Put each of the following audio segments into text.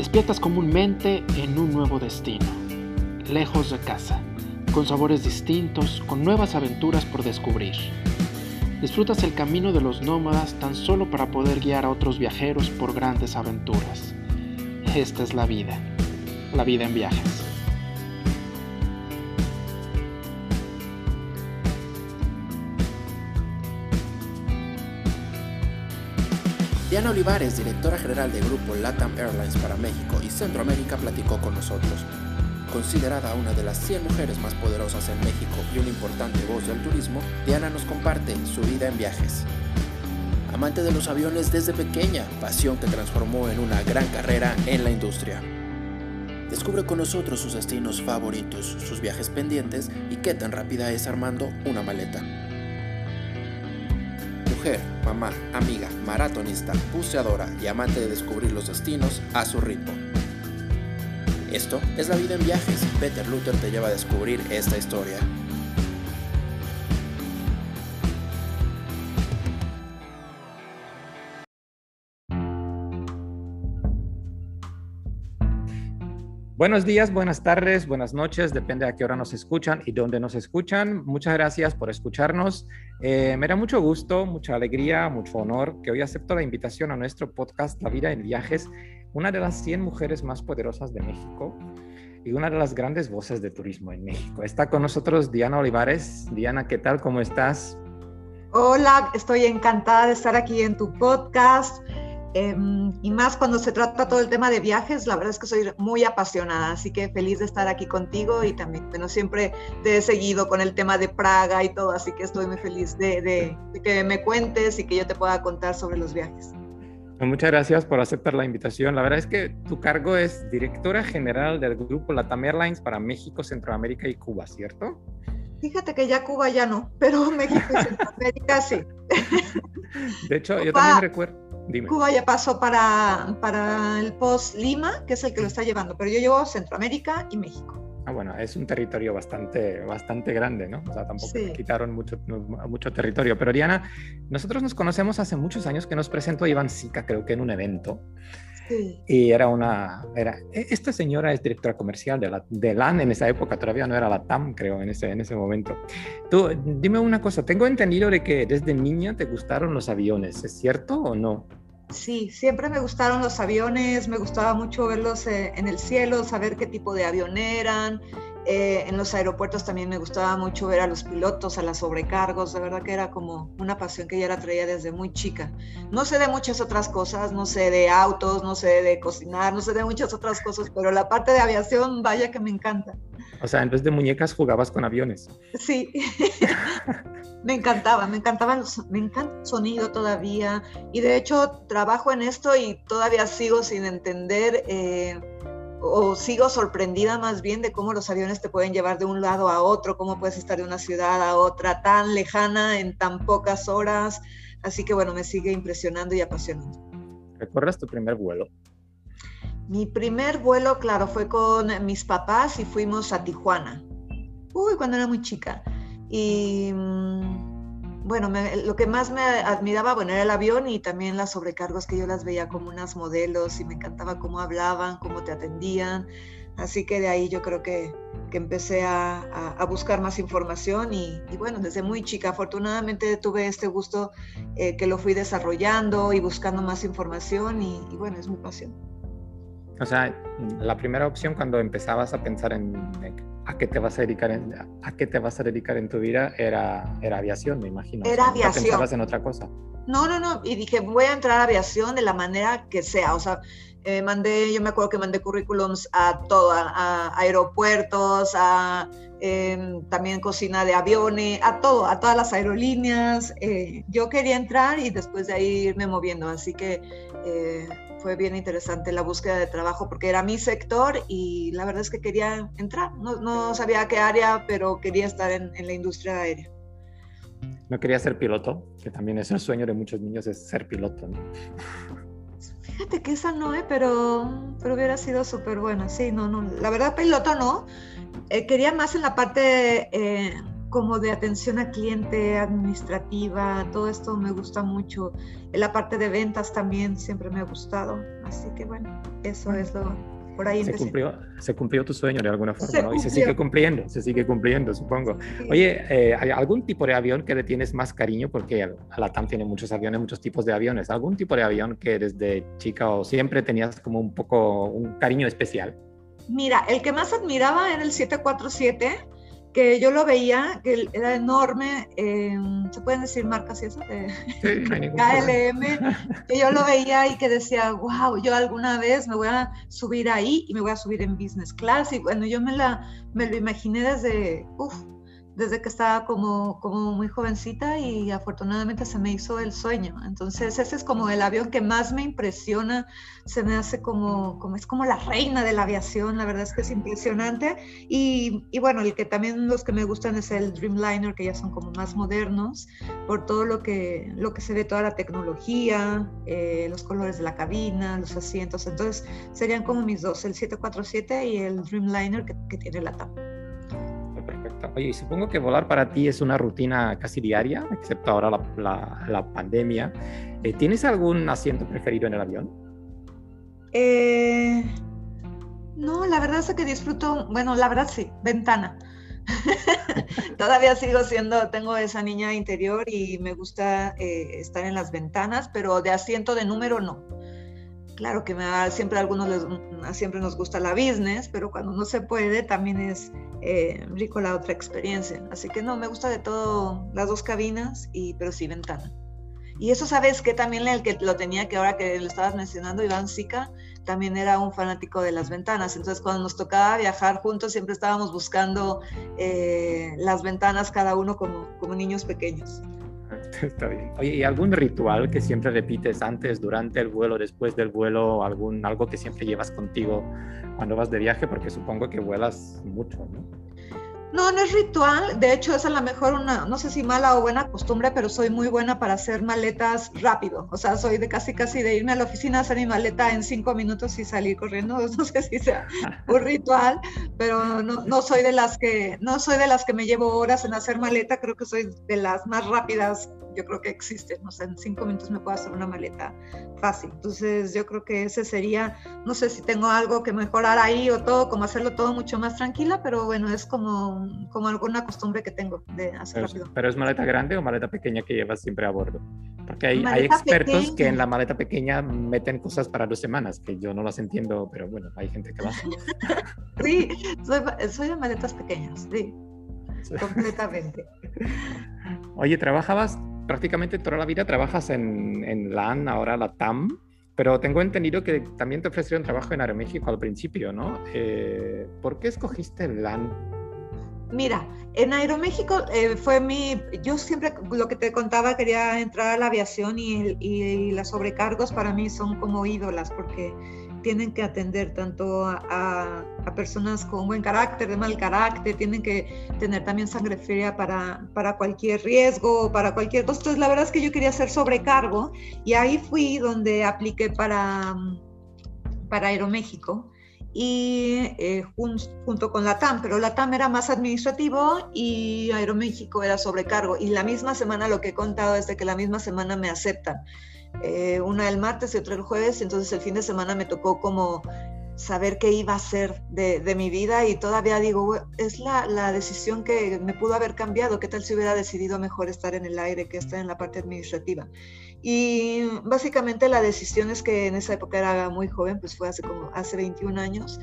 Despiertas comúnmente en un nuevo destino, lejos de casa, con sabores distintos, con nuevas aventuras por descubrir. Disfrutas el camino de los nómadas tan solo para poder guiar a otros viajeros por grandes aventuras. Esta es la vida, la vida en viajes. Diana Olivares, directora general del grupo LATAM Airlines para México y Centroamérica, platicó con nosotros. Considerada una de las 100 mujeres más poderosas en México y una importante voz del turismo, Diana nos comparte su vida en viajes. Amante de los aviones desde pequeña, pasión que transformó en una gran carrera en la industria. Descubre con nosotros sus destinos favoritos, sus viajes pendientes y qué tan rápida es armando una maleta mujer, mamá, amiga, maratonista, buceadora y amante de descubrir los destinos a su ritmo. Esto es la vida en viajes. Peter Luther te lleva a descubrir esta historia. Buenos días, buenas tardes, buenas noches, depende a qué hora nos escuchan y dónde nos escuchan. Muchas gracias por escucharnos. Eh, me da mucho gusto, mucha alegría, mucho honor que hoy acepto la invitación a nuestro podcast La vida en viajes, una de las 100 mujeres más poderosas de México y una de las grandes voces de turismo en México. Está con nosotros Diana Olivares. Diana, ¿qué tal? ¿Cómo estás? Hola, estoy encantada de estar aquí en tu podcast. Em, y más cuando se trata todo el tema de viajes, la verdad es que soy muy apasionada, así que feliz de estar aquí contigo y también, bueno, siempre te he seguido con el tema de Praga y todo, así que estoy muy feliz de, de, que me cuentes y que yo te pueda contar sobre los viajes. Pues muchas gracias por aceptar la invitación. La verdad es que tu cargo es directora general del grupo Latam Airlines para México, Centroamérica y Cuba, ¿cierto? Fíjate que ya Cuba ya no, pero México y Centroamérica sí. De hecho, yo también recuerdo Cuba ya pasó para, para el post Lima, que es el que lo está llevando, pero yo llevo Centroamérica y México. Ah, bueno, es un territorio bastante, bastante grande, ¿no? O sea, tampoco quitaron mucho, mucho territorio. Pero Diana, nosotros nos conocemos hace muchos años que nos presentó Iván Sica, creo que en un evento. Sí. Y era una, era, e, esta señora es directora comercial de la de LAN en esa época, todavía no era la TAM, creo, en ese, en ese momento. Tú, dime una cosa, tengo entendido de que desde niña te gustaron los aviones, ¿es cierto o no? Sí, siempre me gustaron los aviones, me gustaba mucho verlos eh, en el cielo, saber qué tipo de avión eran. Eh, en los aeropuertos también me gustaba mucho ver a los pilotos, a las sobrecargos, de verdad que era como una pasión que ya la traía desde muy chica. No sé de muchas otras cosas, no sé de autos, no sé de cocinar, no sé de muchas otras cosas, pero la parte de aviación, vaya que me encanta. O sea, en vez de muñecas jugabas con aviones. Sí, me encantaba, me encantaba, me encanta el sonido todavía y de hecho trabajo en esto y todavía sigo sin entender eh, o sigo sorprendida más bien de cómo los aviones te pueden llevar de un lado a otro, cómo puedes estar de una ciudad a otra tan lejana en tan pocas horas. Así que bueno, me sigue impresionando y apasionando. ¿Recuerdas tu primer vuelo? Mi primer vuelo, claro, fue con mis papás y fuimos a Tijuana. Uy, cuando era muy chica. Y mm, bueno, lo que más me admiraba, bueno, era el avión y también las sobrecargos que yo las veía como unas modelos y me encantaba cómo hablaban, cómo te atendían. Así que de ahí yo creo que, que empecé a, a, buscar más información y, y, bueno, desde muy chica, afortunadamente tuve este gusto eh, que lo fui desarrollando y buscando más información y, y bueno, es mi pasión. O sea, la primera opción cuando empezabas a pensar en, a qué te vas a dedicar en, a qué te vas a dedicar en tu vida era, era aviación, me imagino. Era aviación. pensabas en otra cosa? No, no, no. Y dije, voy a entrar a aviación de la manera que sea. O sea, eh, mandé, yo me acuerdo que mandé currículums a todo, a, aeropuertos, a em, también cocina de aviones, a todo, a todas las aerolíneas. Eh, yo quería entrar y después de ahí irme moviendo. Así que eh, fue bien interesante la búsqueda de trabajo porque era mi sector y la verdad es que quería entrar. No, no sabía qué área, pero quería estar en, en, la industria aérea. ¿No quería ser piloto? Que también es el sueño de muchos niños, es ser piloto, ¿no? Fíjate que esa no, ¿eh? pero, pero hubiera sido súper buena. Sí, no, no. La verdad, piloto no. Eh, quería más en la parte eh, como de atención a cliente, administrativa, todo esto me gusta mucho. La parte de ventas también siempre me ha gustado. Así que bueno, eso es lo, por ahí se cumplió, se cumplió tu sueño de alguna forma, ¿no? Y se sigue cumpliendo, se sigue cumpliendo, supongo. Oye, eh, ¿hay algún tipo de avión que le tienes más cariño? Porque la TAM tiene muchos aviones, muchos tipos de aviones. ¿Algún tipo de avión que desde chica o siempre tenías como un poco un cariño especial? Mira, el que más admiraba era el 747 que yo lo veía, que era enorme, ¿se pueden decir marcas y eso? De KLM, que yo lo veía y que decía, wow, yo alguna vez me voy a subir ahí y me voy a subir en business class. Y bueno, yo me, la, me lo imaginé desde, uff, desde que estaba como, como muy jovencita y afortunadamente se me hizo el sueño. Entonces ese es como el avión que más me impresiona, se me hace como, como es como la reina de la aviación, la verdad es que es impresionante. Y, y bueno, el que también los que me gustan es el Dreamliner, que ya son como más modernos, por todo lo que, lo que se ve, toda la tecnología, eh, los colores de la cabina, los asientos. Entonces serían como mis dos, el 747 y el Dreamliner que, que tiene la tapa. Oye, supongo que volar para ti es una rutina casi diaria, excepto ahora la, la, pandemia. Eh, ¿Tienes algún asiento preferido en el avión? Eh, no, la verdad es que disfruto, bueno, la verdad sí, ventana. Todavía sigo siendo, tengo esa niña interior y me gusta eh, estar en las ventanas, pero de asiento de número no claro que me siempre a algunos les, siempre nos gusta la business, pero cuando no se puede también es eh, rico la otra experiencia. Así que no, me gusta de todo las dos cabinas, y, pero sí ventana. Y eso sabes que también el que lo tenía, que ahora que lo estabas mencionando, Iván Sica, también era un fanático de las ventanas. Entonces cuando nos tocaba viajar juntos siempre estábamos buscando eh, las ventanas cada uno como, como niños pequeños. Está bien. Oye, ¿y algún ritual que siempre repites antes, durante el vuelo, después del vuelo, algún, algo que siempre llevas contigo cuando vas de viaje? Porque supongo que vuelas mucho, ¿no? No, no es ritual. De hecho, es a lo mejor una, no sé si mala o buena costumbre, pero soy muy buena para hacer maletas rápido. O sea, soy de casi casi de irme a la oficina, hacer mi maleta en cinco minutos y salir corriendo. No sé si sea un ritual, pero no, no soy de las que, no soy de las que me llevo horas en hacer maleta. Creo que soy de las más rápidas yo creo que existe, o sea, en cinco minutos me puedo hacer una maleta fácil. Entonces yo creo que ese sería, no sé si tengo algo que mejorar ahí o todo, como hacerlo todo mucho más tranquila, pero bueno, es como, como alguna costumbre que tengo de hacer rápido. ¿Pero es maleta grande o maleta pequeña que llevas siempre a bordo? Porque hay, hay expertos que en la maleta pequeña meten cosas para dos semanas, que yo no las entiendo, pero bueno, hay gente que lo hace. sí, soy, soy de maletas pequeñas, sí. Completamente. Oye, ¿trabajabas prácticamente toda la vida trabajas en, en LAN, ahora la TAM, pero tengo entendido que también te ofrecieron trabajo en Aeroméxico al principio, ¿no? Eh, ¿Por qué escogiste LAN? Mira, en Aeroméxico eh, fue mi, yo siempre lo que te contaba, quería entrar a la aviación y, y las sobrecargos para mí son como ídolas, porque tienen que atender tanto a, personas con buen carácter, de mal carácter, tienen que tener también sangre fría para, para cualquier riesgo, para cualquier cosa. Entonces, la verdad es que yo quería hacer sobrecargo y ahí fui donde apliqué para, para Aeroméxico y eh, junto con la TAM, pero la TAM era más administrativo y Aeroméxico era sobrecargo. Y la misma semana, lo que he contado es de que la misma semana me aceptan. Eh, una el martes y otra el jueves, entonces el fin de semana me tocó como saber qué iba a ser de, de mi vida y todavía digo, es la, la, decisión que me pudo haber cambiado, qué tal si hubiera decidido mejor estar en el aire que estar en la parte administrativa. Y básicamente la decisión es que en esa época era muy joven, pues fue hace como hace 21 años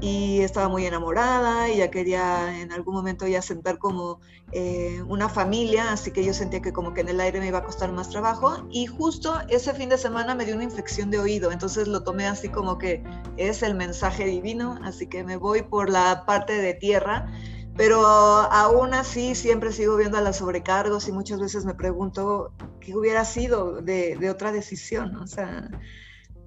y, estaba muy enamorada y ya quería en algún momento ya sentar como eh, una familia, así que yo sentía que como que en el aire me iba a costar más trabajo y justo ese fin de semana me dio una infección de oído, entonces lo tomé así como que es el mensaje divino, así que me voy por la parte de tierra pero aún así siempre sigo viendo a las sobrecargos y muchas veces me pregunto qué hubiera sido de, de otra decisión. O sea,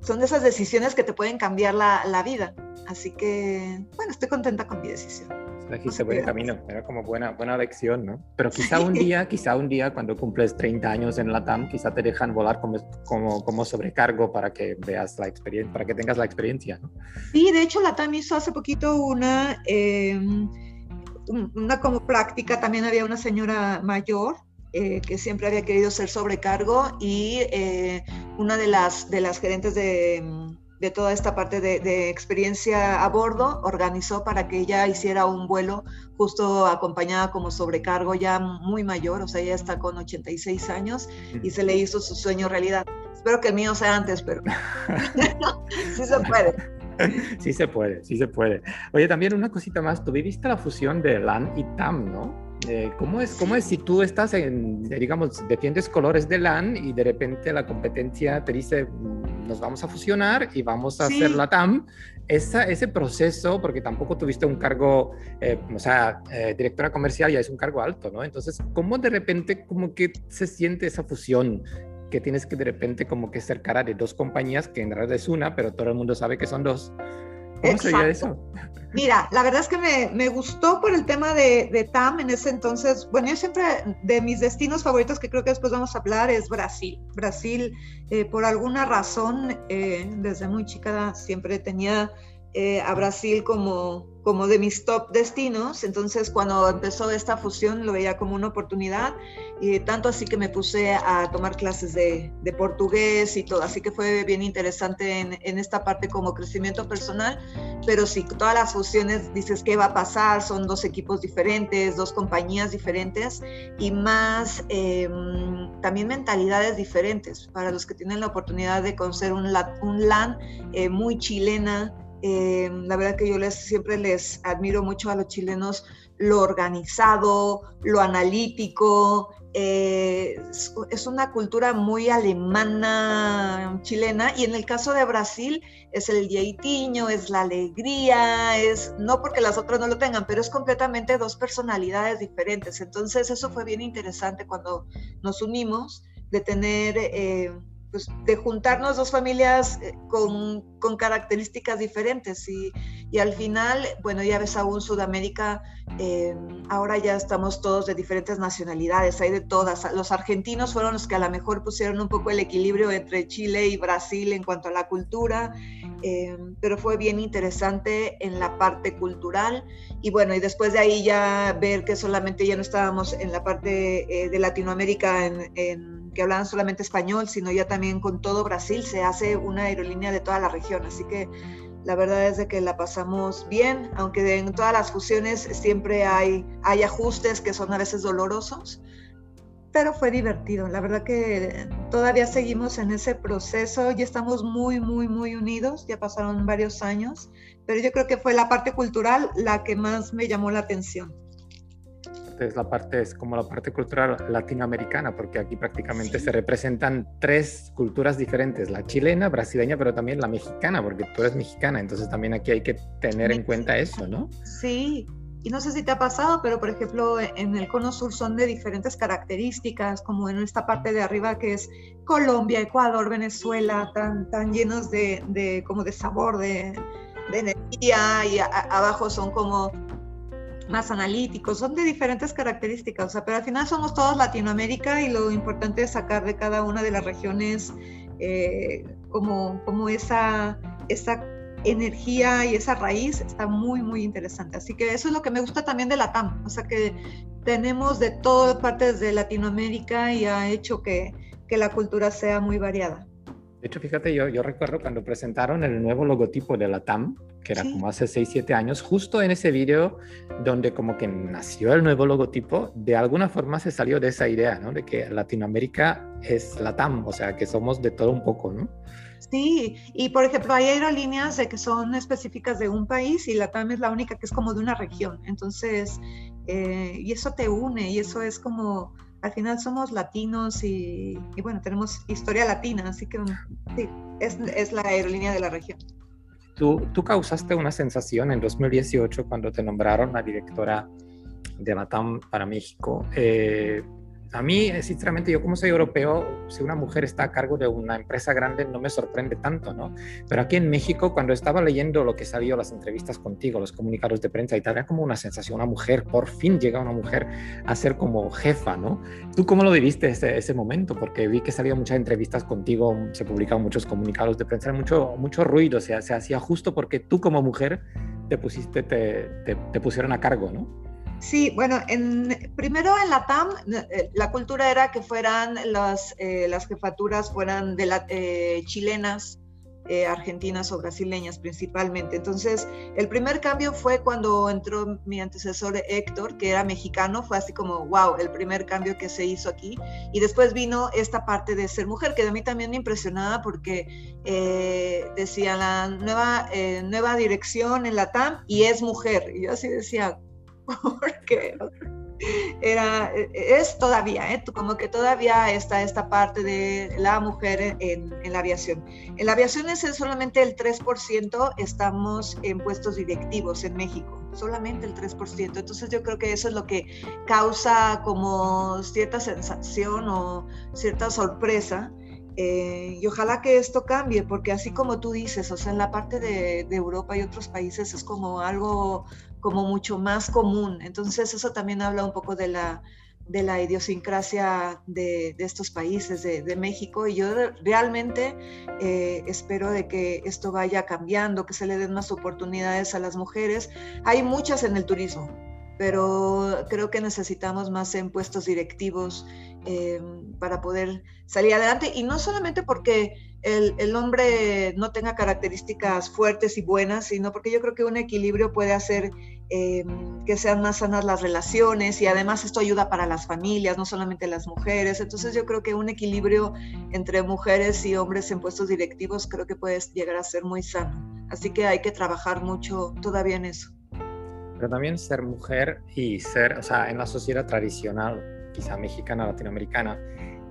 son de esas decisiones que te pueden cambiar la, la vida. Así que, bueno, estoy contenta con mi decisión. Elegiste buen camino, era como buena, buena lección, ¿no? Pero quizá un día, quizá un día cuando cumples 30 años en la TAM, quizá te dejan volar como, como, como sobrecargo para que veas la experiencia, para que tengas la experiencia, ¿no? Sí, de hecho la TAM hizo hace poquito una... Eh, una como práctica, también había una señora mayor eh, que siempre había querido ser sobrecargo y eh, una de las, de las gerentes de, de toda esta parte de, de, experiencia a bordo organizó para que ella hiciera un vuelo justo acompañada como sobrecargo ya muy mayor, o sea, ella está con 86 años y se le hizo su sueño realidad. Espero que el mío sea antes, pero sí se puede. Sí se puede, sí se puede. Oye, también una cosita más, tú viviste la fusión de LAN y TAM, ¿no? Eh, ¿cómo, es, ¿Cómo es si tú estás en, eh, digamos, defiendes colores de LAN y de repente la competencia te dice, mm, nos vamos a fusionar y vamos a hacer la TAM? Esa, ese proceso, porque tampoco tuviste un cargo, eh, o sea, directora comercial ya es un cargo alto, ¿no? Entonces, ¿cómo de repente, como que se siente esa fusión? Que tienes que de repente como que ser cara de dos compañías que en realidad es una, pero todo el mundo sabe que son dos. ¿Cómo sería eso? Mira, la verdad es que me, me gustó por el tema de, de, TAM en ese entonces. Bueno, yo siempre, de mis destinos favoritos, que creo que después vamos a hablar, es Brasil. Brasil, eh, por alguna razón, eh, desde muy chica siempre tenía eh, a Brasil como, como de mis top destinos. Entonces, cuando empezó esta fusión, lo veía como una oportunidad. Y tanto así que me puse a tomar clases de, de portugués y todo. Así que fue bien interesante en, en, esta parte como crecimiento personal. Pero sí, todas las fusiones dices qué va a pasar. Son dos equipos diferentes, dos compañías diferentes y más eh, también mentalidades diferentes para los que tienen la oportunidad de conocer un, un LAN eh, muy chilena eh, la verdad que yo les, siempre les admiro mucho a los chilenos lo organizado, lo analítico. Eh, es, una cultura muy alemana, chilena, y en el caso de Brasil es el diaitiño, es la alegría, es no porque las otras no lo tengan, pero es completamente dos personalidades diferentes. Entonces eso fue bien interesante cuando nos unimos, de tener... Eh, pues, de juntarnos dos familias eh, con, con características diferentes y, y, al final, bueno, ya ves aún Sudamérica, eh, ahora ya estamos todos de diferentes nacionalidades, hay de todas. Los argentinos fueron los que a lo mejor pusieron un poco el equilibrio entre Chile y Brasil en cuanto a la cultura, eh, pero fue bien interesante en la parte cultural y bueno, y después de ahí ya ver que solamente ya no estábamos en la parte de Latinoamérica en que hablaban solamente español, sino ya también con todo Brasil se hace una aerolínea de toda la región. Así que la verdad es de que la pasamos bien, aunque en todas las fusiones siempre hay, hay ajustes que son a veces dolorosos, pero fue divertido. La verdad que todavía seguimos en ese proceso, ya estamos muy, muy, muy unidos, ya pasaron varios años, pero yo creo que fue la parte cultural la que más me llamó la atención es la parte, es como la parte cultural latinoamericana, porque aquí prácticamente se representan tres culturas diferentes, la chilena, brasileña, pero también la mexicana, porque tú eres mexicana, entonces también aquí hay que tener en cuenta eso, ¿no? Sí, y no sé si te ha pasado, pero por ejemplo en el cono sur son de diferentes características, como en esta parte de arriba que es Colombia, Ecuador, Venezuela, tan, tan llenos de, de como de sabor, de, de energía, y abajo son como más analíticos, son de diferentes características, pero al final somos todos Latinoamérica y lo importante es sacar de cada una de las regiones eh, como, como esa, esa energía y esa raíz está muy, muy interesante. Así que eso es lo que me gusta también de la TAM, o sea, que tenemos de todas partes de Latinoamérica y ha hecho que, que la cultura sea muy variada. De hecho, fíjate, yo, yo recuerdo cuando presentaron el nuevo logotipo de la TAM, que era como hace 6, 7 años, justo en ese vídeo donde como que nació el nuevo logotipo, de alguna forma se salió de esa idea, ¿no? De que Latinoamérica es la TAM, o sea, que somos de todo un poco, ¿no? Sí, y por ejemplo, hay aerolíneas de que son específicas de un país y la TAM es la única que es como de una región. Entonces, eh, y eso te une y eso es como al final somos latinos y, bueno, tenemos historia latina, así que sí, es, es la aerolínea de la región. Tú, tú, causaste una sensación en 2018 cuando te nombraron la directora de Latam para México. Eh, a mí, eh, sinceramente, yo como soy europeo, si una mujer está a cargo de una empresa grande no me sorprende tanto, ¿no? Pero aquí en México, cuando estaba leyendo lo que salió, las entrevistas contigo, los comunicados de prensa y tal, era como una sensación, una mujer, por fin llega una mujer a ser como jefa, ¿no? ¿Tú cómo lo viviste ese, ese momento? Porque vi que salían muchas entrevistas contigo, se publicaban muchos comunicados de prensa, mucho, mucho ruido, o se hacía justo porque tú como mujer te pusiste, te, te, te pusieron a cargo, ¿no? Sí, bueno, en, primero en la TAM, eh, la cultura era que fueran las, eh, las jefaturas fueran de la, eh, chilenas, argentinas o brasileñas principalmente. Entonces, el primer cambio fue cuando entró mi antecesor Héctor, que era mexicano, fue así como, wow, el primer cambio que se hizo aquí. Y después vino esta parte de ser mujer, que de mí también me impresionaba porque decía la nueva, nueva dirección en la TAM y es mujer. Y yo así decía, porque era, es todavía, ¿eh? como que todavía está esta parte de la mujer en, la aviación. En la aviación es solamente el 3%, estamos en puestos directivos en México, solamente el 3%. Entonces yo creo que eso es lo que causa como cierta sensación o cierta sorpresa. Eh, y ojalá que esto cambie, porque así como tú dices, o sea, en la parte de, de Europa y otros países es como algo como mucho más común. Entonces eso también habla un poco de la, de la idiosincrasia de, estos países, de, México, y yo realmente eh, espero de que esto vaya cambiando, que se le den más oportunidades a las mujeres. Hay muchas en el turismo, pero creo que necesitamos más en puestos directivos eh, para poder salir adelante, y no solamente porque el, el, hombre no tenga características fuertes y buenas, sino porque yo creo que un equilibrio puede hacer eh, que sean más sanas las relaciones y además esto ayuda para las familias, no solamente las mujeres. Entonces yo creo que un equilibrio entre mujeres y hombres en puestos directivos creo que puede llegar a ser muy sano. Así que hay que trabajar mucho todavía en eso. Pero también ser mujer y ser, o sea, en la sociedad tradicional, quizá mexicana, latinoamericana,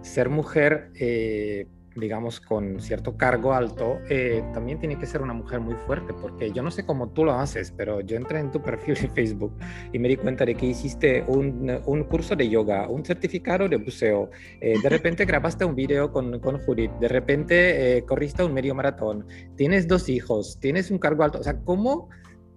ser mujer eh, digamos, con cierto cargo alto, eh, también tiene que ser una mujer muy fuerte, porque yo no sé cómo tú lo haces, pero yo entré en tu perfil en Facebook y me di cuenta de que hiciste un, un curso de yoga, un certificado de buceo, eh, de repente grabaste un video con, con Judith, de repente eh, corriste un medio maratón, tienes dos hijos, tienes un cargo alto, o sea, ¿cómo,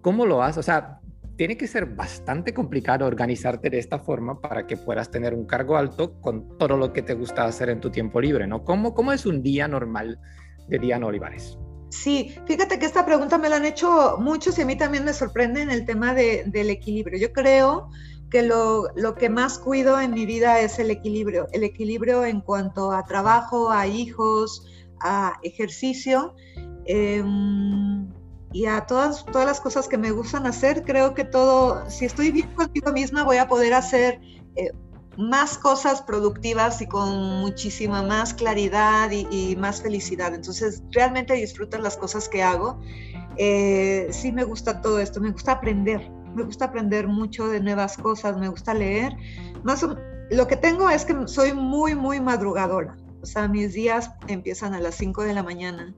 cómo lo haces? O sea, tiene que ser bastante complicado organizarte de esta forma para que puedas tener un cargo alto con todo lo que te gusta hacer en tu tiempo libre, ¿no? ¿Cómo, cómo es un día normal de Diana Olivares? Sí, fíjate que esta pregunta me la han hecho muchos y a mí también me sorprende en el tema de, del equilibrio. Yo creo que lo, lo, que más cuido en mi vida es el equilibrio, el equilibrio en cuanto a trabajo, a hijos, a ejercicio. Eh, y a todas, todas las cosas que me gustan hacer, creo que todo, si estoy bien conmigo misma, voy a poder hacer eh, más cosas productivas y con muchísima más claridad y, más felicidad. Entonces, realmente disfruto las cosas que hago. Eh, sí me gusta todo esto, me gusta aprender, me gusta aprender mucho de nuevas cosas, me gusta leer. Más lo que tengo es que soy muy, muy madrugadora. O sea, mis días empiezan a las 5 de la mañana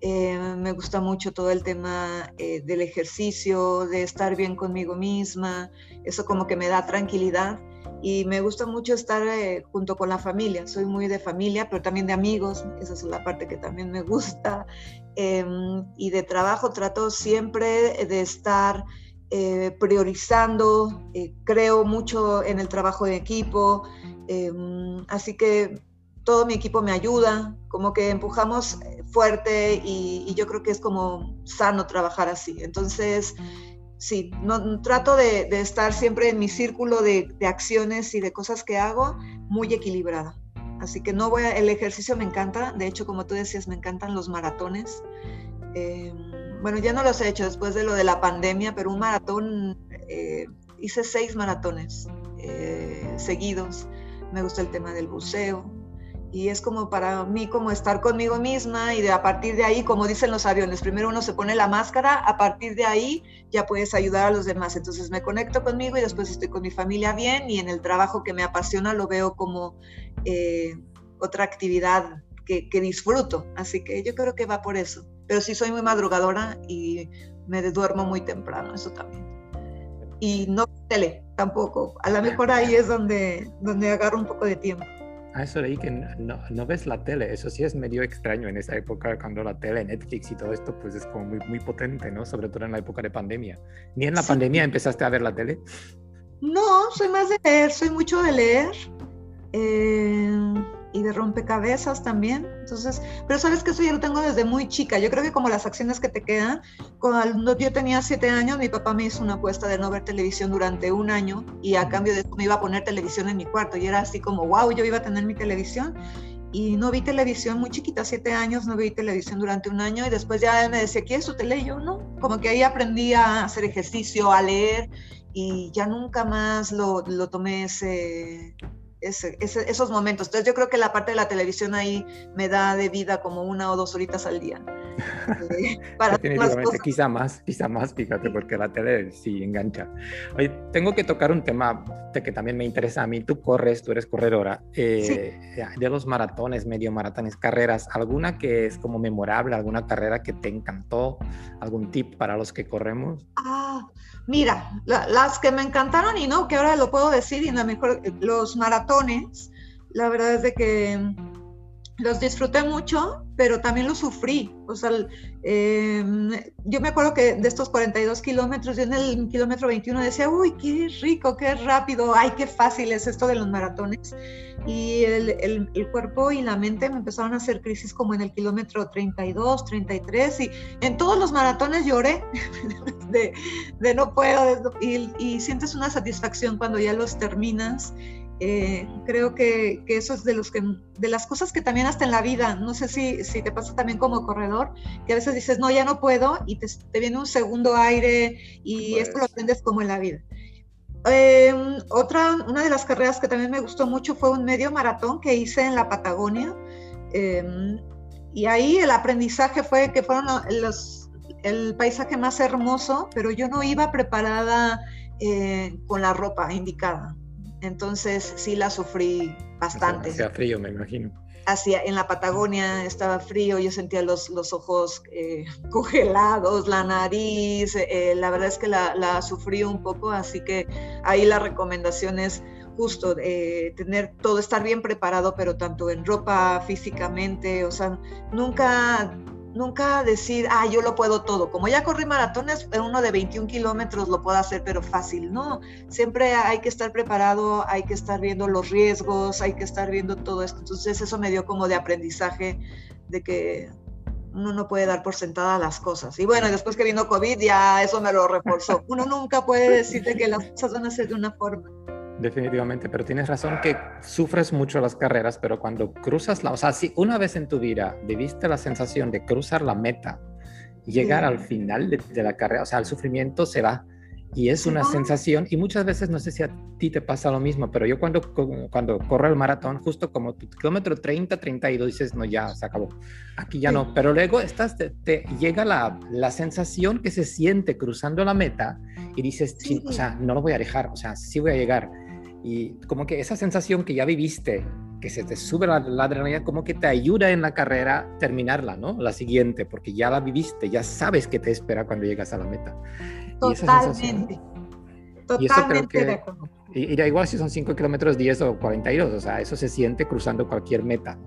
eh, me gusta mucho todo el tema eh, del ejercicio, de estar bien conmigo misma, eso como que me da tranquilidad. Y me gusta mucho estar eh, junto con la familia, soy muy de familia, pero también de amigos, esa es la parte que también me gusta, em, y de trabajo trato siempre de estar priorizando, creo mucho en el trabajo de equipo, em, así que todo mi equipo me ayuda, como que empujamos fuerte y, yo creo que es como sano trabajar así. Entonces, sí, no, trato de, estar siempre en mi círculo de, acciones y de cosas que hago muy equilibrada. Así que no voy a, el ejercicio me encanta, de hecho, como tú decías, me encantan los maratones. Eh, bueno, ya no los he hecho después de lo de la pandemia, pero un maratón, eh, hice seis maratones eh, seguidos. Me gusta el tema del buceo, y es como para mí como estar conmigo misma y de a partir de ahí, como dicen los aviones, primero uno se pone la máscara, a partir de ahí ya puedes ayudar a los demás. Entonces me conecto conmigo y después estoy con mi familia bien y en el trabajo que me apasiona lo veo como eh, otra actividad que, que, disfruto. Así que yo creo que va por eso. Pero sí soy muy madrugadora y me duermo muy temprano, eso también. Y no tele tampoco. A lo mejor ahí es donde, donde agarro un poco de tiempo. Ah, eso leí que no, no, ves la tele. Eso sí es medio extraño en esa época, cuando la tele, Netflix y todo esto, pues es como muy, muy potente, ¿no? Sobre todo en la época de pandemia. ¿Ni en la pandemia empezaste a ver la tele? No, soy más de leer, soy mucho de leer. Eh, y de rompecabezas también. Entonces, pero sabes que eso yo lo tengo desde muy chica. Yo creo que como las acciones que te quedan, cuando yo tenía siete años, mi papá me hizo una apuesta de no ver televisión durante un año y a cambio de eso me iba a poner televisión en mi cuarto y era así como, wow, yo iba a tener mi televisión y no vi televisión muy chiquita, siete años, no vi televisión durante un año y después ya me decía, ¿quieres tu tele? Y yo no, como que ahí aprendí a hacer ejercicio, a leer y ya nunca más lo, lo tomé ese, esos momentos. Entonces yo creo que la parte de la televisión ahí me da de vida como una o dos horitas al día. Eh, para Definitivamente, quizá más, quizá más, fíjate, porque la tele sí engancha. Oye, tengo que tocar un tema de que también me interesa a mí. Tú corres, tú eres corredora. Eh, de los maratones, medio maratones, carreras, ¿alguna que es como memorable, alguna carrera que te encantó? ¿Algún tip para los que corremos? Ah, Mira, las que me encantaron y no, que ahora lo puedo decir, y la mejor, los maratones, la verdad es de que los disfruté mucho, pero también los sufrí. O sea, em, yo me acuerdo que de estos 42 kilómetros, yo en el kilómetro 21 decía, uy, qué rico, qué rápido, ay, qué fácil es esto de los maratones. Y el, el, el, cuerpo y la mente me empezaron a hacer crisis como en el kilómetro 32, 33, y en todos los maratones lloré de, de no puedo, y, y sientes una satisfacción cuando ya los terminas eh, creo que, eso es de, los que, de las cosas que también hasta en la vida, no sé si, si te pasa también como corredor, que a veces dices, no, ya no puedo, y te, viene un segundo aire, y esto lo aprendes como en la vida. Em, otra, una de las carreras que también me gustó mucho fue un medio maratón que hice en la Patagonia. Em, y ahí el aprendizaje fue que fueron los, el paisaje más hermoso, pero yo no iba preparada eh, con la ropa indicada. Entonces sí la sufrí bastante. Hacía frío, me imagino. Hacía, en la Patagonia estaba frío, yo sentía los, los ojos eh, congelados, la nariz, eh, la verdad es que la, la, sufrí un poco, así que ahí la recomendación es justo eh, tener todo, estar bien preparado, pero tanto en ropa, físicamente, o sea, nunca nunca decir, ah, yo lo puedo todo. Como ya corrí maratones, uno de 21 kilómetros lo puedo hacer, pero fácil. No, siempre hay que estar preparado, hay que estar viendo los riesgos, hay que estar viendo todo esto. Entonces eso me dio como de aprendizaje de que uno no puede dar por sentada las cosas. Y bueno, después que vino COVID, ya eso me lo reforzó. Uno nunca puede decirte que las cosas van a ser de una forma. Definitivamente, pero tienes razón que sufres mucho las carreras, pero cuando cruzas la, o sea, si una vez en tu vida viviste la sensación de cruzar la meta, llegar al final de, la carrera, o sea, el sufrimiento se va y es una sensación, y muchas veces no sé si a ti te pasa lo mismo, pero yo cuando, cuando corro el maratón, justo como tu kilómetro 30, 32, dices, no, ya se acabó, aquí ya no, pero luego estás, te, llega la, la, sensación que se siente cruzando la meta y dices, o sea, no lo voy a dejar, o sea, sí voy a llegar y como que esa sensación que ya viviste, que se te sube la, adrenalina, como que te ayuda en la carrera terminarla, ¿no? La siguiente, porque ya la viviste, ya sabes qué te espera cuando llegas a la meta. Totalmente. Totalmente y, y, da igual si son 5 kilómetros 10 o 42, o sea, eso se siente cruzando cualquier meta.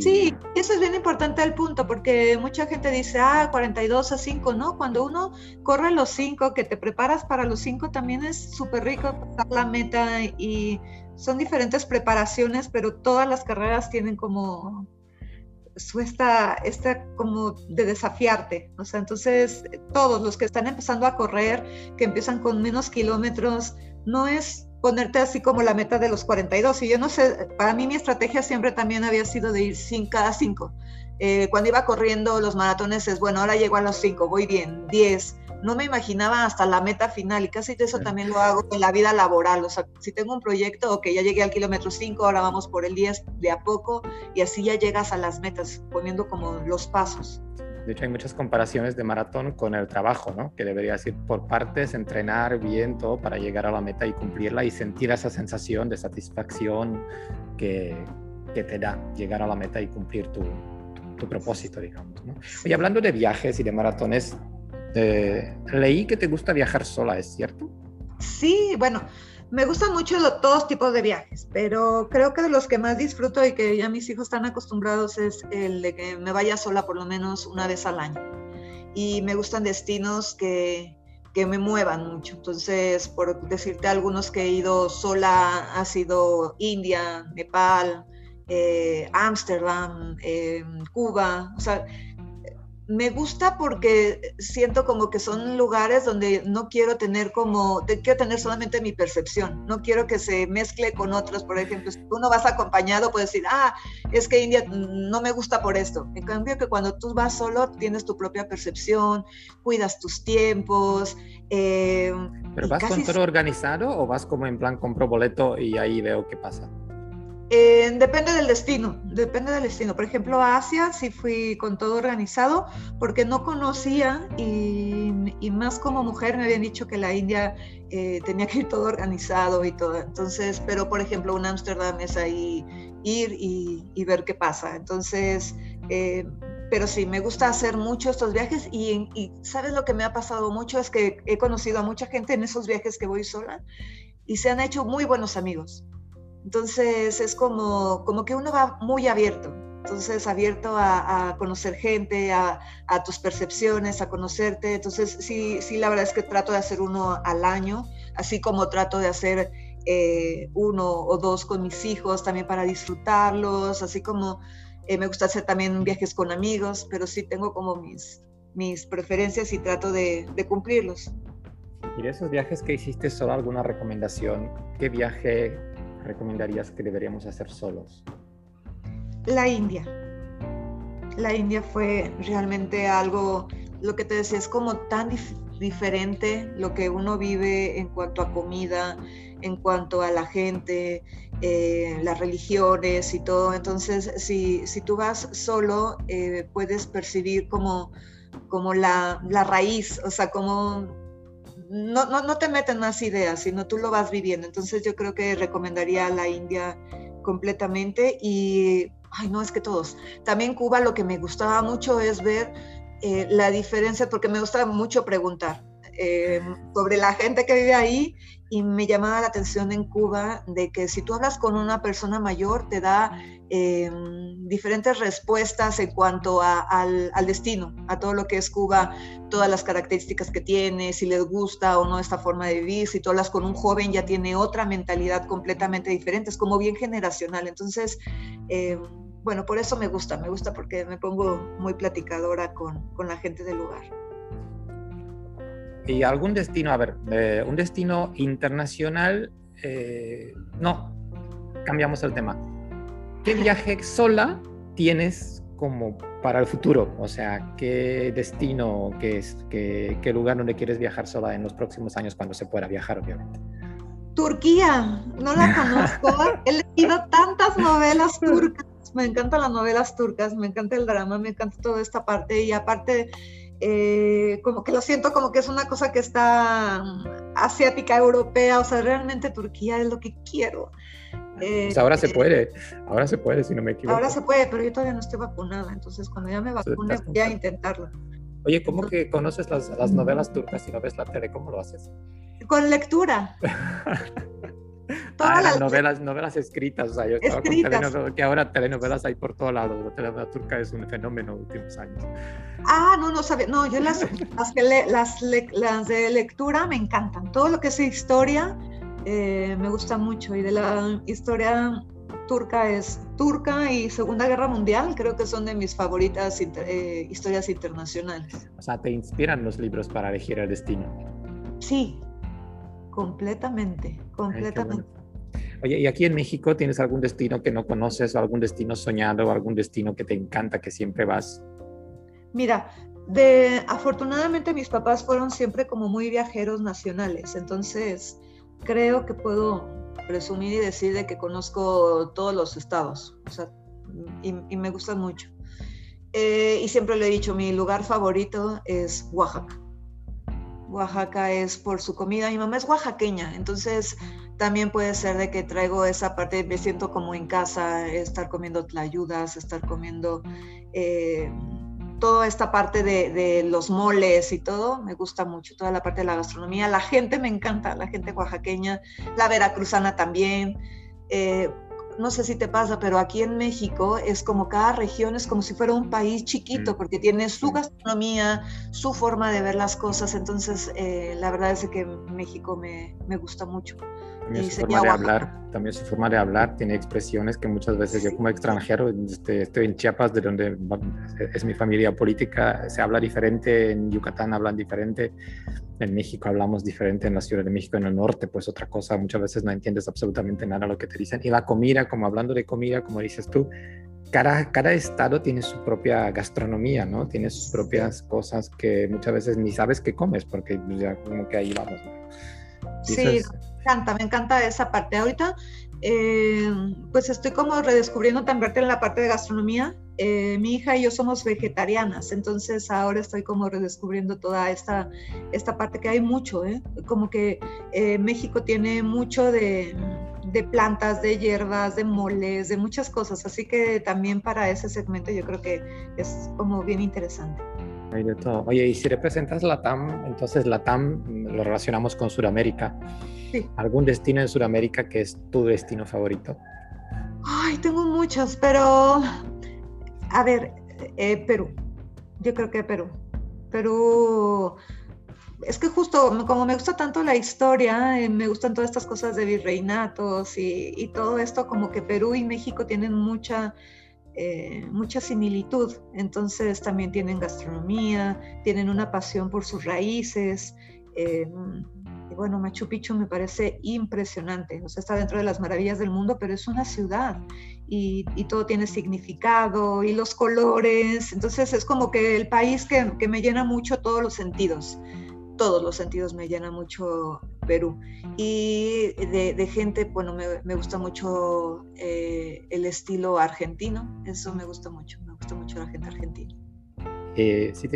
Sí, eso es bien importante el punto, porque mucha gente dice, ah, 42 a 5, ¿no? Cuando uno corre los 5, que te preparas para los 5, también es súper rico pasar la meta y son diferentes preparaciones, pero todas las carreras tienen como su esta, esta como de desafiarte, o sea, entonces todos los que están empezando a correr, que empiezan con menos kilómetros, no es ponerte así como la meta de los 42. Y yo no sé, para mí mi estrategia siempre también había sido de ir sin cada 5. Eh, cuando iba corriendo los maratones es, bueno, ahora llego a los 5, voy bien, 10. No me imaginaba hasta la meta final y casi eso también lo hago en la vida laboral. O sea, si tengo un proyecto, ok, ya llegué al kilómetro 5, ahora vamos por el 10 de a poco y así ya llegas a las metas, poniendo como los pasos. De hecho, hay muchas comparaciones de maratón con el trabajo, ¿no? Que deberías ir por partes, entrenar bien todo para llegar a la meta y cumplirla y sentir esa sensación de satisfacción que, que te da llegar a la meta y cumplir tu, tu, propósito, digamos. ¿no? Y hablando de viajes y de maratones, eh, leí que te gusta viajar sola, ¿es cierto? Sí, bueno, me gustan mucho todos tipos de viajes, pero creo que de los que más disfruto y que ya mis hijos están acostumbrados es el de que me vaya sola por lo menos una vez al año. Y me gustan destinos que, que me muevan mucho. Entonces, por decirte algunos que he ido sola, ha sido India, Nepal, Ámsterdam, Cuba, o sea, me gusta porque siento como que son lugares donde no quiero tener como, quiero tener solamente mi percepción, no quiero que se mezcle con otros, por ejemplo, si tú no vas acompañado puedes decir, ah, es que India no me gusta por esto, en cambio que cuando tú vas solo tienes tu propia percepción, cuidas tus tiempos. Eh, ¿Pero vas con todo organizado o vas como en plan compro boleto y ahí veo qué pasa? Eh, depende del destino, depende del destino. Por ejemplo, Asia sí fui con todo organizado porque no conocía y, más como mujer me habían dicho que la India eh, tenía que ir todo organizado y todo. Entonces, pero por ejemplo, un Ámsterdam es ahí ir y, ver qué pasa. Entonces, eh, pero sí, me gusta hacer mucho estos viajes y sabes lo que me ha pasado mucho es que he conocido a mucha gente en esos viajes que voy sola y se han hecho muy buenos amigos entonces es como, como que uno va muy abierto, entonces abierto a, conocer gente, a, tus percepciones, a conocerte. Entonces sí, sí, la verdad es que trato de hacer uno al año, así como trato de hacer eh, uno o dos con mis hijos también para disfrutarlos, así como eh, me gusta hacer también viajes con amigos, pero sí tengo como mis, mis preferencias y trato de, de cumplirlos. ¿Y de esos viajes que hiciste, solo alguna recomendación? ¿Qué viaje recomendarías que deberíamos hacer solos? La India. La India fue realmente algo, lo que te decía, es como tan diferente lo que uno vive en cuanto a comida, en cuanto a la gente, eh, las religiones y todo. Entonces, si, si tú vas solo, eh, puedes percibir como, como la, la raíz, o sea, como no, no, no te meten más ideas, sino tú lo vas viviendo. Entonces yo creo que recomendaría a la India completamente y, ay, no, es que todos. También Cuba lo que me gustaba mucho es ver eh, la diferencia, porque me gusta mucho preguntar eh, sobre la gente que vive ahí y me llamaba la atención en Cuba de que si tú hablas con una persona mayor te da eh, diferentes respuestas en cuanto al, destino, a todo lo que es Cuba, todas las características que tiene, si les gusta o no esta forma de vivir, si tú hablas con un joven ya tiene otra mentalidad completamente diferente, es como bien generacional. Entonces, eh, bueno, por eso me gusta, me gusta porque me pongo muy platicadora con, con la gente del lugar. ¿Y algún destino, a ver, eh, un destino internacional? Eh, no, cambiamos el tema. ¿Qué viaje sola tienes como para el futuro? O sea, ¿qué destino, qué, es, qué, qué lugar donde quieres viajar sola en los próximos años cuando se pueda viajar, obviamente? Turquía, no la conozco. He leído tantas novelas turcas. Me encantan las novelas turcas, me encanta el drama, me encanta toda esta parte. Y aparte, eh, como que lo siento como que es una cosa que está asiática, europea, o sea, realmente Turquía es lo que quiero. pues ahora se puede, ahora se puede, si no me equivoco. Ahora se puede, pero yo todavía no estoy vacunada, entonces cuando ya me vacune voy a intentarlo. Oye, ¿cómo que conoces las, las novelas turcas y no ves la tele? ¿Cómo lo haces? Con lectura. ah, las novelas, novelas escritas, o sea, yo estaba con que ahora telenovelas hay por todo lado, la telenovela turca es un fenómeno en los últimos años. Ah, no, no sabía, no, yo las, las, las, las, de lectura me encantan, todo lo que es historia eh, me gusta mucho y de la historia turca es turca y Segunda Guerra Mundial, creo que son de mis favoritas eh, historias internacionales. O sea, ¿te inspiran los libros para elegir el destino? Sí, Completamente, completamente. Oye, ¿y aquí en México tienes algún destino que no conoces, o algún destino soñado, o algún destino que te encanta, que siempre vas? Mira, de, afortunadamente mis papás fueron siempre como muy viajeros nacionales, entonces creo que puedo presumir y decir de que conozco todos los estados, o sea, y, me gustan mucho. Eh, y siempre le he dicho, mi lugar favorito es Oaxaca. Oaxaca es por su comida. Mi mamá es oaxaqueña, entonces también puede ser de que traigo esa parte, me siento como en casa, estar comiendo tlayudas, estar comiendo eh, toda esta parte de, los moles y todo, me gusta mucho, toda la parte de la gastronomía. La gente me encanta, la gente oaxaqueña, la veracruzana también. Eh, no sé si te pasa, pero aquí en México es como cada región es como si fuera un país chiquito, mm. porque tiene su gastronomía, su forma de ver las cosas. Entonces, eh, la verdad es que México me, me gusta mucho. También su forma de hablar, también su forma de hablar tiene expresiones que muchas veces yo como extranjero, este, estoy en Chiapas, de donde es mi familia política, se habla diferente, en Yucatán hablan diferente, en México hablamos diferente, en la Ciudad de México, en el norte, pues otra cosa, muchas veces no entiendes absolutamente nada lo que te dicen. Y la comida, como hablando de comida, como dices tú, cada, cada estado tiene su propia gastronomía, ¿no? Tiene sus propias cosas que muchas veces ni sabes qué comes, porque ya como que ahí vamos, Sí, encanta, me encanta esa parte. Ahorita, eh, pues estoy como redescubriendo también en la parte de gastronomía. Eh, mi hija y yo somos vegetarianas, entonces ahora estoy como redescubriendo toda esta, esta parte que hay mucho, ¿eh? como que México tiene mucho de, de, plantas, de hierbas, de moles, de muchas cosas, así que también para ese segmento yo creo que es como bien interesante. Hay de todo. Oye, y si representas la TAM, entonces la TAM lo relacionamos con Sudamérica. ¿Algún destino en Sudamérica que es tu destino favorito? Ay, tengo muchos, pero a ver, eh, Perú. Yo creo que Perú. Perú. Es que justo como me gusta tanto la historia, eh, me gustan todas estas cosas de virreinatos y, y, todo esto, como que Perú y México tienen mucha, eh, mucha similitud. Entonces también tienen gastronomía, tienen una pasión por sus raíces bueno, Machu Picchu me parece impresionante, o sea, está dentro de las maravillas del mundo, pero es una ciudad y, todo tiene significado y los colores, entonces es como que el país que, que me llena mucho todos los sentidos, todos los sentidos me llena mucho Perú. Y de, gente, bueno, me, me gusta mucho eh, el estilo argentino, eso me gusta mucho, me gusta mucho la gente argentina. Eh, sí,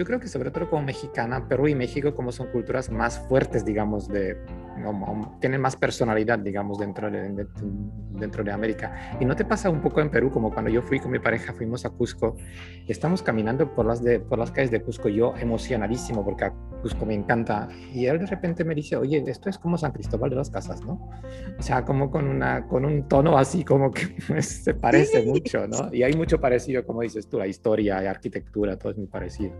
yo creo que sobre todo como mexicana, Perú y México como son culturas más fuertes, digamos, de, tienen más personalidad, digamos, dentro de, dentro de América. ¿Y no te pasa un poco en Perú, como cuando yo fui con mi pareja, fuimos a Cusco, estamos caminando por las, de, por las calles de Cusco, yo emocionadísimo porque a Cusco me encanta, y él de repente me dice, oye, esto es como San Cristóbal de las Casas, ¿no? O sea, como con, una, con un tono así como que pues, se parece mucho, ¿no? Y hay mucho parecido, como dices tú, la historia, la arquitectura, todo es muy parecido.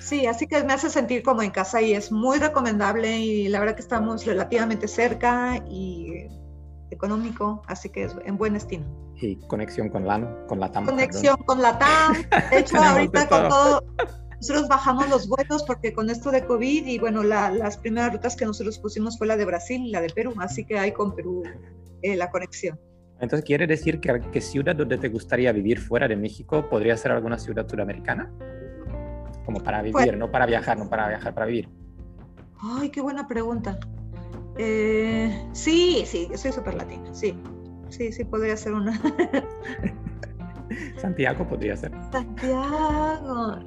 Sí, así que me hace sentir como en casa y es muy recomendable y la verdad que estamos relativamente cerca y económico, así que es en buen destino. Y conexión con la, con la TAM. Conexión con la TAM. De hecho, ahorita con todo, nosotros bajamos los vuelos porque con esto de COVID y bueno, las primeras rutas que nosotros pusimos fue la de Brasil y la de Perú, así que hay con Perú eh, la conexión. Entonces, ¿quiere decir que, qué ciudad donde te gustaría vivir fuera de México podría ser alguna ciudad sudamericana? Como para vivir, pues no para viajar, no para viajar, para vivir? Ay, qué buena pregunta. Eh, sí, sí, soy súper latina, sí. Sí, sí, podría ser una. Santiago podría ser. Santiago.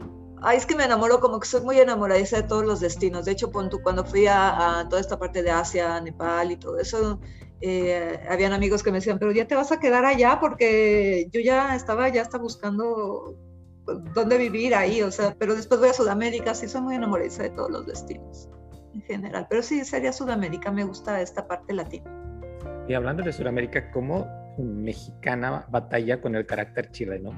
Ay, es que me enamoro, como que soy muy enamoradiza de todos los destinos. De hecho, cuando fui a, toda esta parte de Asia, Nepal y todo eso, eh, habían amigos que me decían, pero ya te vas a quedar allá porque yo ya estaba, ya está buscando dónde vivir ahí, o sea, pero después voy a Sudamérica, sí soy muy enamorada de todos los destinos en general, pero sí sería Sudamérica, me gusta esta parte latina. Y hablando de Sudamérica, ¿cómo mexicana batalla con el carácter chileno?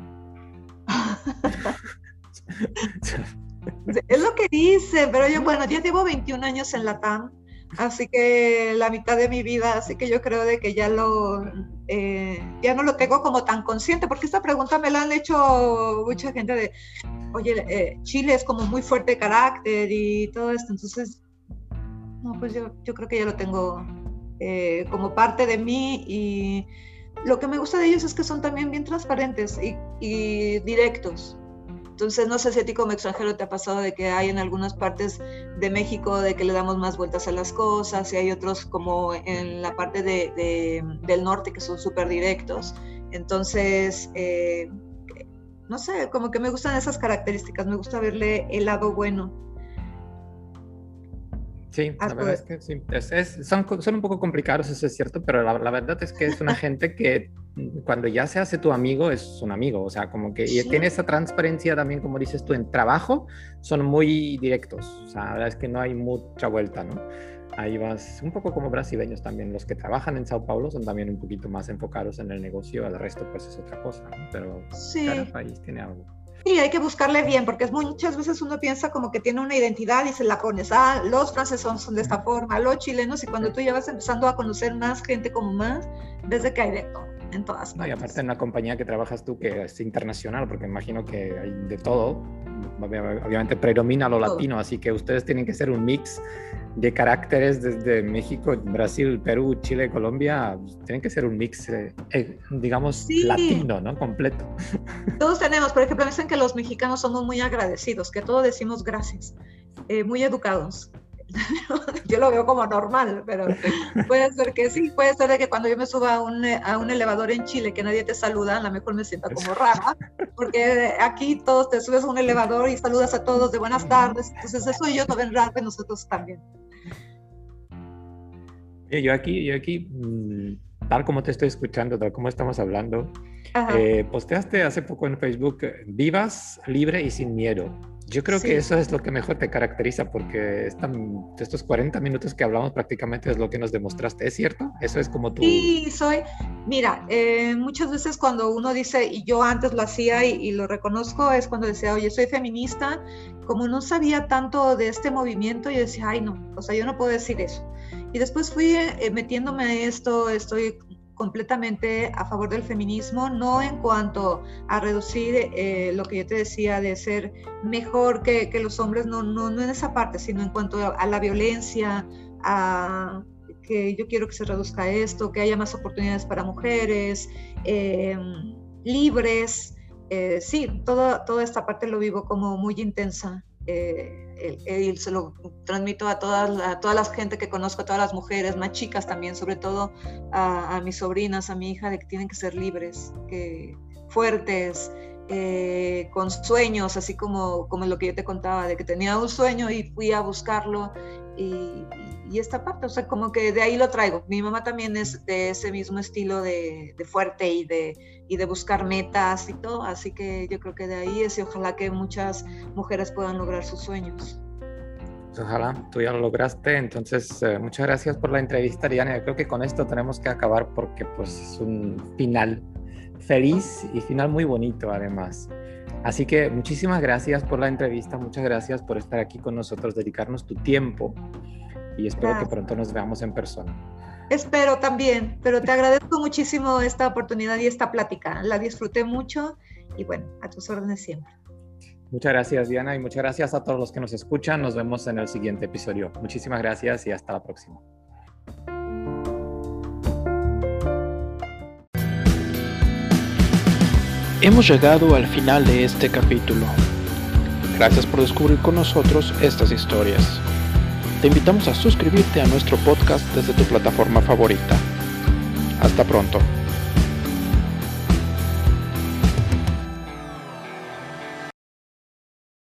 es lo que dice, pero yo, bueno, ya llevo 21 años en Latam así que la mitad de mi vida, así que yo creo de que ya lo, eh, ya no lo tengo como tan consciente, porque esta pregunta me la han hecho mucha gente de, oye, eh, Chile es como muy fuerte carácter y todo esto, entonces, no, pues yo, yo creo que ya lo tengo eh, como parte de mí y lo que me gusta de ellos es que son también bien transparentes y directos. Entonces, no sé si a ti como extranjero te ha pasado de que hay en algunas partes de México de que le damos más vueltas a las cosas y hay otros como en la parte de, del norte que son súper directos. Entonces, eh, no sé, como que me gustan esas características, me gusta verle el lado bueno. Sí, la verdad es que sí. son, son, un poco complicados, eso es cierto, pero la, la verdad es que es una gente que cuando ya se hace tu amigo, es un amigo, o sea, como que y tiene esa transparencia también, como dices tú, en trabajo, son muy directos, o sea, la verdad es que no hay mucha vuelta, ¿no? ahí vas un poco como brasileños también. Los que trabajan en Sao Paulo son también un poquito más enfocados en el negocio, el resto pues es otra cosa, pero cada país tiene algo. Sí, hay que buscarle bien, porque muchas veces uno piensa como que tiene una identidad y se la pones, ah, los franceses son de esta forma, los chilenos, y cuando tú ya vas empezando a conocer más gente como más, desde que hay de todo, en todas partes. y aparte en una compañía que trabajas tú que es internacional, porque imagino que hay de todo, obviamente predomina lo latino, así que ustedes tienen que ser un mix de caracteres desde México, Brasil, Perú, Chile, Colombia, tienen que ser un mix, eh, eh, digamos, latino, ¿no? Completo. Todos tenemos, por ejemplo, dicen que los mexicanos somos muy agradecidos, que todos decimos gracias, eh, muy educados. yo lo veo como normal, pero puede ser que sí, puede ser que cuando yo me suba a un, a un elevador en Chile que nadie te saluda, a lo mejor me sienta como rara, porque aquí todos te subes a un elevador y saludas a todos de buenas tardes, entonces eso ellos lo ven raro y nosotros también. Yo aquí, yo aquí, mm, tal como te estoy escuchando, tal como estamos hablando, eh, posteaste hace poco en Facebook, vivas, libre y sin miedo. Yo creo que eso es lo que mejor te caracteriza porque estos 40 minutos que hablamos prácticamente es lo que nos demostraste, ¿es cierto? Eso es como tú. Sí, soy, mira, eh, muchas veces cuando uno dice, y yo antes lo hacía y, lo reconozco, es cuando decía, oye, soy feminista, como no sabía tanto de este movimiento, yo decía, ay, no, o sea, yo no puedo decir eso. Y después fui eh, metiéndome a esto, estoy completamente a favor del feminismo, no en cuanto a reducir eh, lo que yo te decía de ser mejor que, que los hombres, no, no, no en esa parte, sino en cuanto a, la violencia, a que yo quiero que se reduzca esto, que haya más oportunidades para mujeres, eh, libres. Eh, sí, toda, toda esta parte lo vivo como muy intensa y se lo transmito a todas, a toda la gente que conozco, a todas las mujeres, más chicas también, sobre todo a, mis sobrinas, a mi hija, de que tienen que ser libres, que, fuertes, eh, con sueños, así como, como lo que yo te contaba, de que tenía un sueño y fui a buscarlo y, y, esta parte, o sea, como que de ahí lo traigo. Mi mamá también es de ese mismo estilo de, de fuerte y de, y de buscar metas y todo, así que yo creo que de ahí es y ojalá que muchas mujeres puedan lograr sus sueños. Pues ojalá, tú ya lo lograste, entonces eh, muchas gracias por la entrevista, Diana. Yo creo que con esto tenemos que acabar porque pues es un final feliz y final muy bonito además. Así que muchísimas gracias por la entrevista, muchas gracias por estar aquí con nosotros, dedicarnos tu tiempo y espero que pronto nos veamos en persona. Espero también, pero te agradezco muchísimo esta oportunidad y esta plática. La disfruté mucho y bueno, a tus órdenes siempre. Muchas gracias Diana y muchas gracias a todos los que nos escuchan. Nos vemos en el siguiente episodio. Muchísimas gracias y hasta la próxima. Hemos llegado al final de este capítulo. Gracias por descubrir con nosotros estas historias. Te invitamos a suscribirte a nuestro podcast desde tu plataforma favorita. Hasta pronto.